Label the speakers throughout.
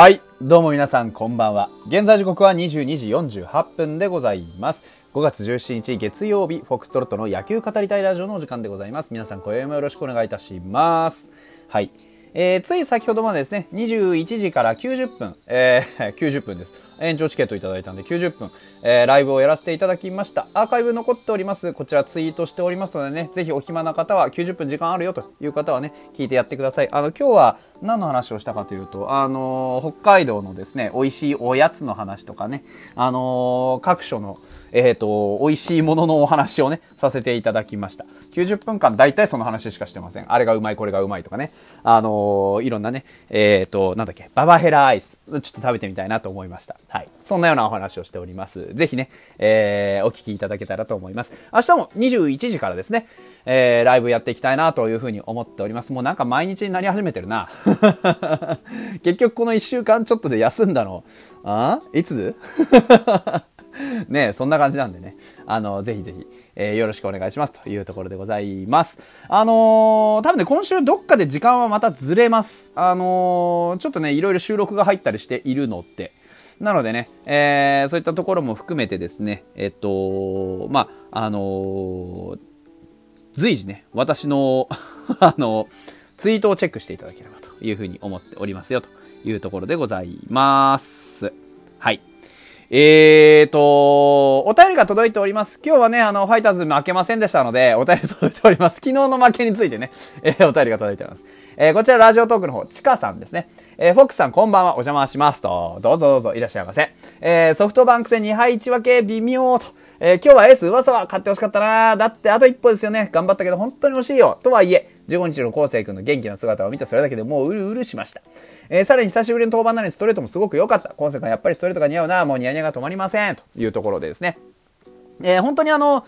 Speaker 1: はい。どうも皆さんこんばんは。現在時刻は22時48分でございます。5月17日月曜日、フォックストロットの野球語りたいラジオのお時間でございます。皆さん今宵もよろしくお願いいたします。はい。えー、つい先ほどまでですね、21時から90分、えー、90分です。延長チケットいただいたんで90分、えー、ライブをやらせていただきました。アーカイブ残っております。こちらツイートしておりますのでね、ぜひお暇な方は90分時間あるよという方はね、聞いてやってください。あの、今日は何の話をしたかというと、あのー、北海道のですね、美味しいおやつの話とかね、あのー、各所の、えっ、と、美味しいもののお話をね、させていただきました。90分間大体その話しかしてません。あれがうまい、これがうまいとかね。あの、いろんなね、えっ、と、なんだっけ、ババヘラアイス。ちょっと食べてみたいなと思いました。はい。そんなようなお話をしております。ぜひね、えー、お聞きいただけたらと思います。明日も21時からですね、えー、ライブやっていきたいなというふうに思っております。もうなんか毎日になり始めてるな。結局この1週間ちょっとで休んだの、あ？いつ？ねそんな感じなんでね。あの、ぜひぜひ、えー、よろしくお願いしますというところでございます。あのー、多分ね、今週どっかで時間はまたずれます。あのー、ちょっとね、いろいろ収録が入ったりしているのって。なのでね、えー、そういったところも含めてですね、えっと、まあ、あのー、随時ね、私の あの、ツイートをチェックしていただければというふうに思っておりますよというところでございます。はい。えーと、お便りが届いております。今日はね、あの、ファイターズ負けませんでしたので、お便り届いております。昨日の負けについてね、えー、お便りが届いております。えー、こちらラジオトークの方、ちかさんですね。えー、フォックスさんこんばんは、お邪魔しますと、どうぞどうぞいらっしゃいませ。えー、ソフトバンク戦2敗1分け微妙と、えー、今日はエース噂は勝ってほしかったなだってあと一歩ですよね。頑張ったけど本当に惜しいよ。とはいえ、15日の昴生君の元気な姿を見たそれだけでもううるうるしました。えー、さらに久しぶりの登板なのにストレートもすごく良かった。昴生君やっぱりストレートが似合うな。もうニヤニヤが止まりません。というところでですね。えー、本当にあの、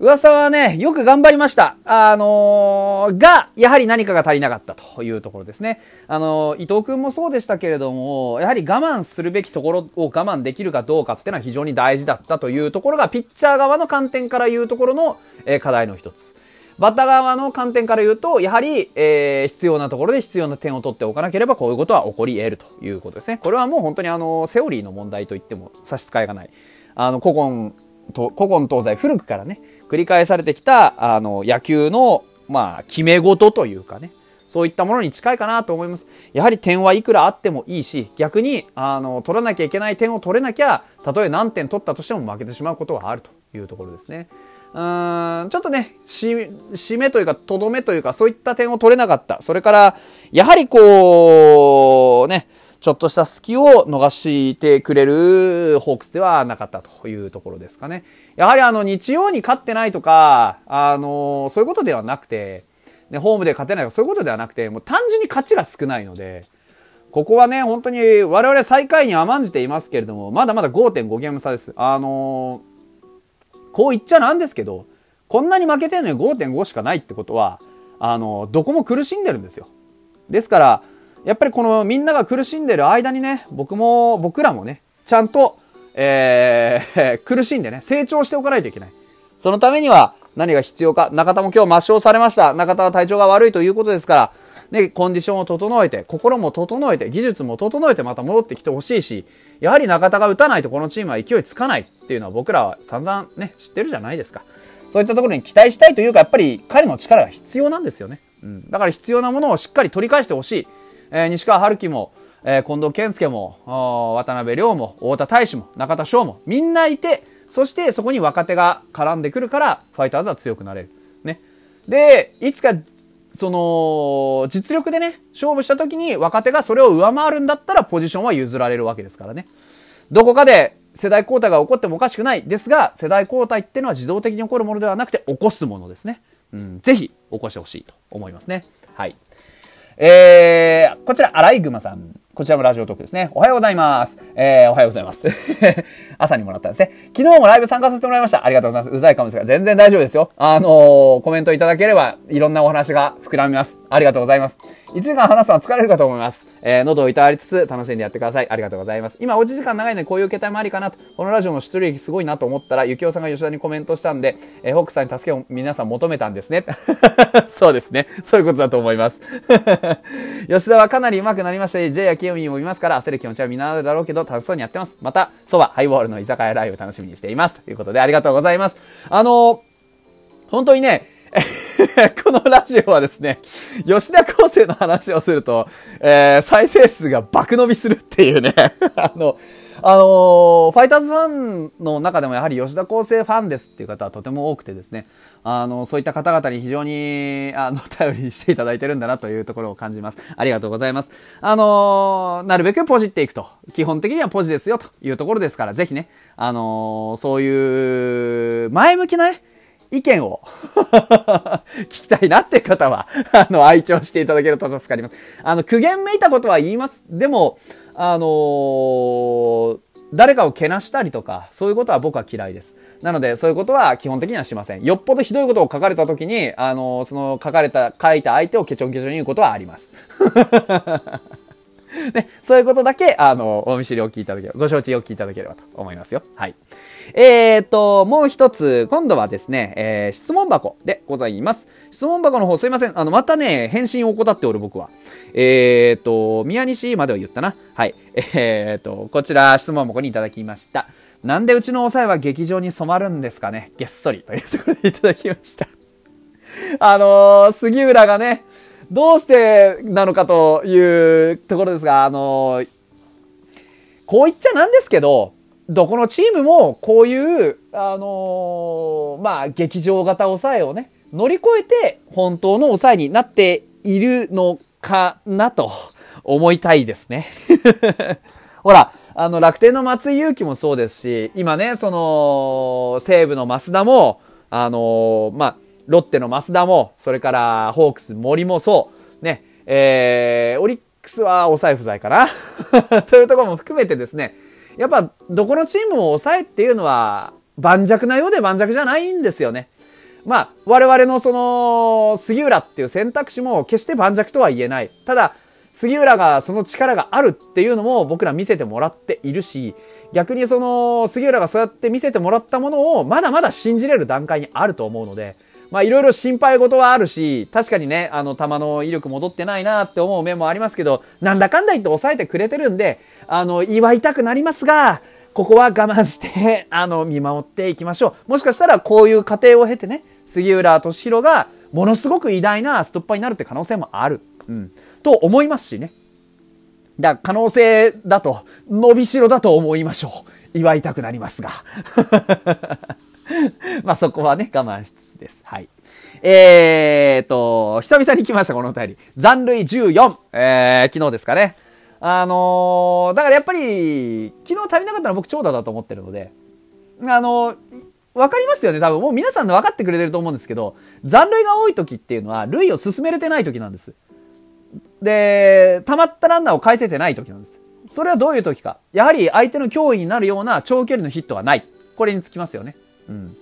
Speaker 1: 噂はね、よく頑張りました。あのー、が、やはり何かが足りなかったというところですね。あのー、伊藤君もそうでしたけれども、やはり我慢するべきところを我慢できるかどうかっていうのは非常に大事だったというところが、ピッチャー側の観点から言うところの、えー、課題の一つ。バッター側の観点から言うと、やはり、えー、必要なところで必要な点を取っておかなければ、こういうことは起こり得るということですね。これはもう本当にあの、セオリーの問題と言っても差し支えがない。あの、古今、と古今東西古くからね、繰り返されてきた、あの、野球の、まあ、決め事というかね、そういったものに近いかなと思います。やはり点はいくらあってもいいし、逆に、あの、取らなきゃいけない点を取れなきゃ、たとえ何点取ったとしても負けてしまうことはあるというところですね。うーん、ちょっとね、し、締めというか、とどめというか、そういった点を取れなかった。それから、やはりこう、ね、ちょっとした隙を逃してくれるホークスではなかったというところですかね。やはりあの日曜に勝ってないとか、あの、そういうことではなくて、ね、ホームで勝てないとかそういうことではなくて、もう単純に勝ちが少ないので、ここはね、本当に我々最下位に甘んじていますけれども、まだまだ5.5ゲーム差です。あのこう言っちゃなんですけど、こんなに負けてるのに5.5しかないってことは、あのどこも苦しんでるんですよ。ですから、やっぱりこのみんなが苦しんでる間にね、僕も、僕らもね、ちゃんと、えー、苦しんでね、成長しておかないといけない。そのためには何が必要か。中田も今日抹消されました。中田は体調が悪いということですから、ね、コンディションを整えて、心も整えて、技術も整えてまた戻ってきてほしいし、やはり中田が打たないとこのチームは勢いつかないっていうのは僕らは散々ね、知ってるじゃないですか。そういったところに期待したいというか、やっぱり彼の力が必要なんですよね。うん。だから必要なものをしっかり取り返してほしい。えー、西川春樹も、えー、近藤健介も、渡辺亮も、太田大志も、中田翔も、みんないて、そしてそこに若手が絡んでくるから、ファイターズは強くなれる。ね。で、いつか、その、実力でね、勝負した時に若手がそれを上回るんだったらポジションは譲られるわけですからね。どこかで世代交代が起こってもおかしくないですが、世代交代ってのは自動的に起こるものではなくて起こすものですね。うん、ぜひ起こしてほしいと思いますね。はい。えー、こちら、アライグマさん。こちらもラジオトークですね。おはようございます。えー、おはようございます。朝にもらったんですね。昨日もライブ参加させてもらいました。ありがとうございます。うざいかもですが、全然大丈夫ですよ。あのー、コメントいただければ、いろんなお話が膨らみます。ありがとうございます。1時間話すのは疲れるかと思います。えー、喉をいたわりつつ、楽しんでやってください。ありがとうございます。今、おうち時間長いので、こういう形態もありかなと。このラジオの出力すごいなと思ったら、ゆきおさんが吉田にコメントしたんで、えー、ホックさんに助けを皆さん求めたんですね。そうですね。そういうことだと思います。吉田はかなり上手くなりましたし、J や興味も見ますから、焦る気持ちはみんなあるだろうけど、楽しそうにやってます。また、そば、ハイボールの居酒屋ライブ楽しみにしています。ということで、ありがとうございます。あの本当にね、このラジオはですね、吉田康生の話をすると、えー、再生数が爆伸びするっていうね、あの、あのー、ファイターズファンの中でもやはり吉田康生ファンですっていう方はとても多くてですね、あの、そういった方々に非常に、あの、頼りにしていただいてるんだなというところを感じます。ありがとうございます。あのー、なるべくポジっていくと。基本的にはポジですよというところですから、ぜひね、あのー、そういう、前向きなね、意見を 聞きたいなっていう方は、あの、愛聴していただけると助かります。あの、苦言めいたことは言います。でも、あのー、誰かをけなしたりとか、そういうことは僕は嫌いです。なので、そういうことは基本的にはしません。よっぽどひどいことを書かれた時に、あのー、その書かれた、書いた相手をケチョンケチョン言うことはあります。ね、そういうことだけ、あの、お見知りおきいただければ、ご承知おきいただければと思いますよ。はい。えー、っと、もう一つ、今度はですね、えー、質問箱でございます。質問箱の方すいません。あの、またね、返信を怠っておる僕は。えー、っと、宮西までは言ったな。はい。えー、っと、こちら質問箱にいただきました。なんでうちの抑えは劇場に染まるんですかねげっそりというところでいただきました。あのー、杉浦がね、どうしてなのかというところですが、あの、こう言っちゃなんですけど、どこのチームもこういう、あの、まあ、劇場型抑えをね、乗り越えて本当の抑えになっているのかなと思いたいですね。ほら、あの、楽天の松井裕樹もそうですし、今ね、その、西武の増田も、あの、まあ、ロッテの増田も、それからホークス森もそう、ね、えー、オリックスは抑え不在かな というところも含めてですね、やっぱどこのチームも抑えっていうのは盤石なようで盤石じゃないんですよね。まあ、我々のその、杉浦っていう選択肢も決して盤石とは言えない。ただ、杉浦がその力があるっていうのも僕ら見せてもらっているし、逆にその、杉浦がそうやって見せてもらったものをまだまだ信じれる段階にあると思うので、まあいろいろ心配事はあるし、確かにね、あの、球の威力戻ってないなって思う面もありますけど、なんだかんだ言って抑えてくれてるんで、あの、祝いたくなりますが、ここは我慢して、あの、見守っていきましょう。もしかしたらこういう過程を経てね、杉浦敏弘がものすごく偉大なストッパーになるって可能性もある。うん。と思いますしね。だ可能性だと、伸びしろだと思いましょう。祝いたくなりますが。まあそこはね、我慢しつつです。はい。えーと、久々に来ました、このお便り。残塁14。えー、昨日ですかね。あのー、だからやっぱり、昨日足りなかったのは僕長打だと思ってるので、あのー、わかりますよね、多分。もう皆さんで分かってくれてると思うんですけど、残塁が多い時っていうのは、塁を進めれてない時なんです。で、溜まったランナーを返せてない時なんです。それはどういう時か。やはり相手の脅威になるような長距離のヒットがない。これにつきますよね。うん。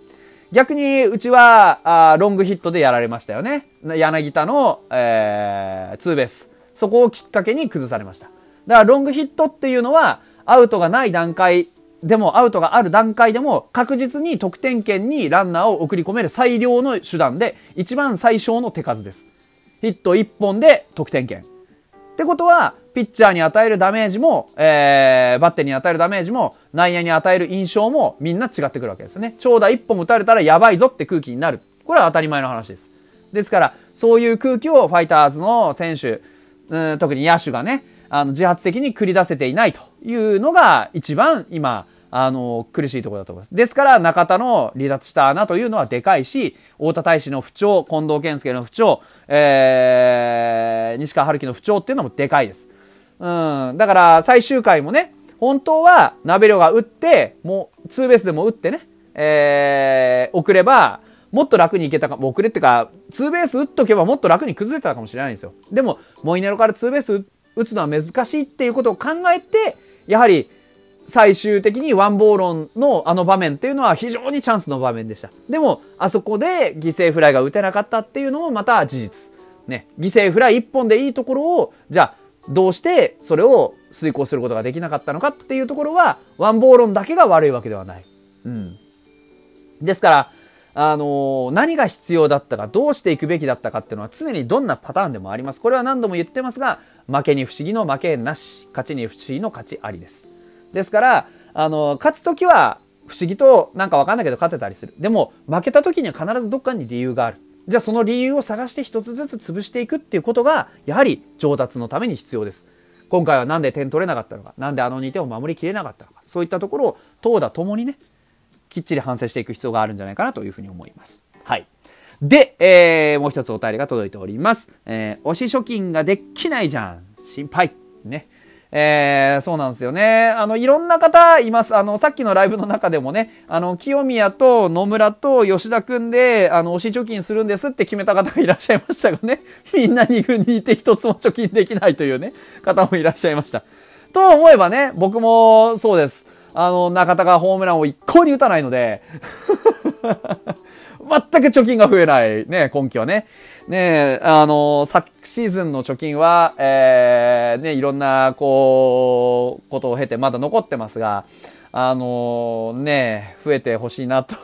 Speaker 1: 逆に、うちは、あロングヒットでやられましたよね。柳田の、えー、ツーベース。そこをきっかけに崩されました。だから、ロングヒットっていうのは、アウトがない段階でも、アウトがある段階でも、確実に得点圏にランナーを送り込める最良の手段で、一番最小の手数です。ヒット1本で得点圏。ってことは、ピッチャーに与えるダメージも、えー、バッテリーに与えるダメージも、内野に与える印象もみんな違ってくるわけですね。長打一本打たれたらやばいぞって空気になる。これは当たり前の話です。ですから、そういう空気をファイターズの選手、うん、特に野手がね、あの、自発的に繰り出せていないというのが一番今、あの、苦しいところだと思います。ですから、中田の離脱した穴というのはでかいし、太田大使の不調、近藤健介の不調、えー、西川春樹の不調っていうのもでかいです。うん。だから最終回もね、本当はナベロが打って、もうツーベースでも打ってね、えー、送れば、もっと楽にいけたか、遅れってか、ツーベース打っとけばもっと楽に崩れたかもしれないんですよ。でも、モイネロからツーベース打つのは難しいっていうことを考えて、やはり、最終的にワンボーロンのあの場面っていうのは非常にチャンスの場面でした。でも、あそこで犠牲フライが打てなかったっていうのもまた事実。ね、犠牲フライ1本でいいところを、じゃあ、どうしてそれを遂行することができなかったのかっていうところは、ワンボーロンだけが悪いわけではない。うん。ですから、あの何が必要だったか、どうしていくべきだったかっていうのは常にどんなパターンでもあります。これは何度も言ってますが、負けに不思議の負けなし、勝ちに不思議の勝ちありです。ですから、あの勝つ時は不思議となんかわかんないけど勝てたりする。でも、負けた時には必ずどっかに理由がある。じゃあその理由を探して一つずつ潰していくっていうことが、やはり上達のために必要です。今回は何で点取れなかったのか、何であの2点を守りきれなかったのか、そういったところを投打ともにね、きっちり反省していく必要があるんじゃないかなというふうに思います。はい。で、えー、もう一つお便りが届いております。えー、推し貯金ができないじゃん。心配。ね。えー、そうなんですよね。あの、いろんな方います。あの、さっきのライブの中でもね、あの、清宮と野村と吉田くんで、あの、推し貯金するんですって決めた方がいらっしゃいましたがね、みんな2軍にいて一つも貯金できないというね、方もいらっしゃいました。と思えばね、僕もそうです。あの、中田がホームランを一向に打たないので全く貯金が増えない、ね、今季はね。ねあの、昨シーズンの貯金は、えー、ね、いろんな、こう、ことを経てまだ残ってますが、あのね、増えてほしいなと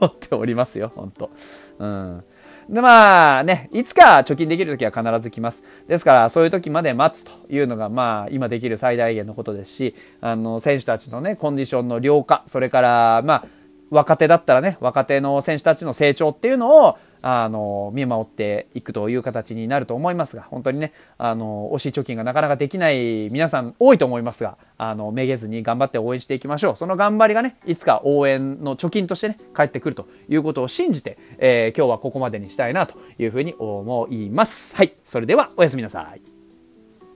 Speaker 1: 思っておりますよ、本当うん。で、まあね、いつか貯金できる時は必ず来ます。ですから、そういう時まで待つというのが、まあ、今できる最大限のことですし、あの、選手たちのね、コンディションの良化、それから、まあ、若手だったらね、若手の選手たちの成長っていうのを、あの、見守っていくという形になると思いますが、本当にね、あの、推し貯金がなかなかできない皆さん多いと思いますが、あの、めげずに頑張って応援していきましょう。その頑張りがね、いつか応援の貯金としてね、帰ってくるということを信じて、えー、今日はここまでにしたいなというふうに思います。はい。それでは、おやすみなさい。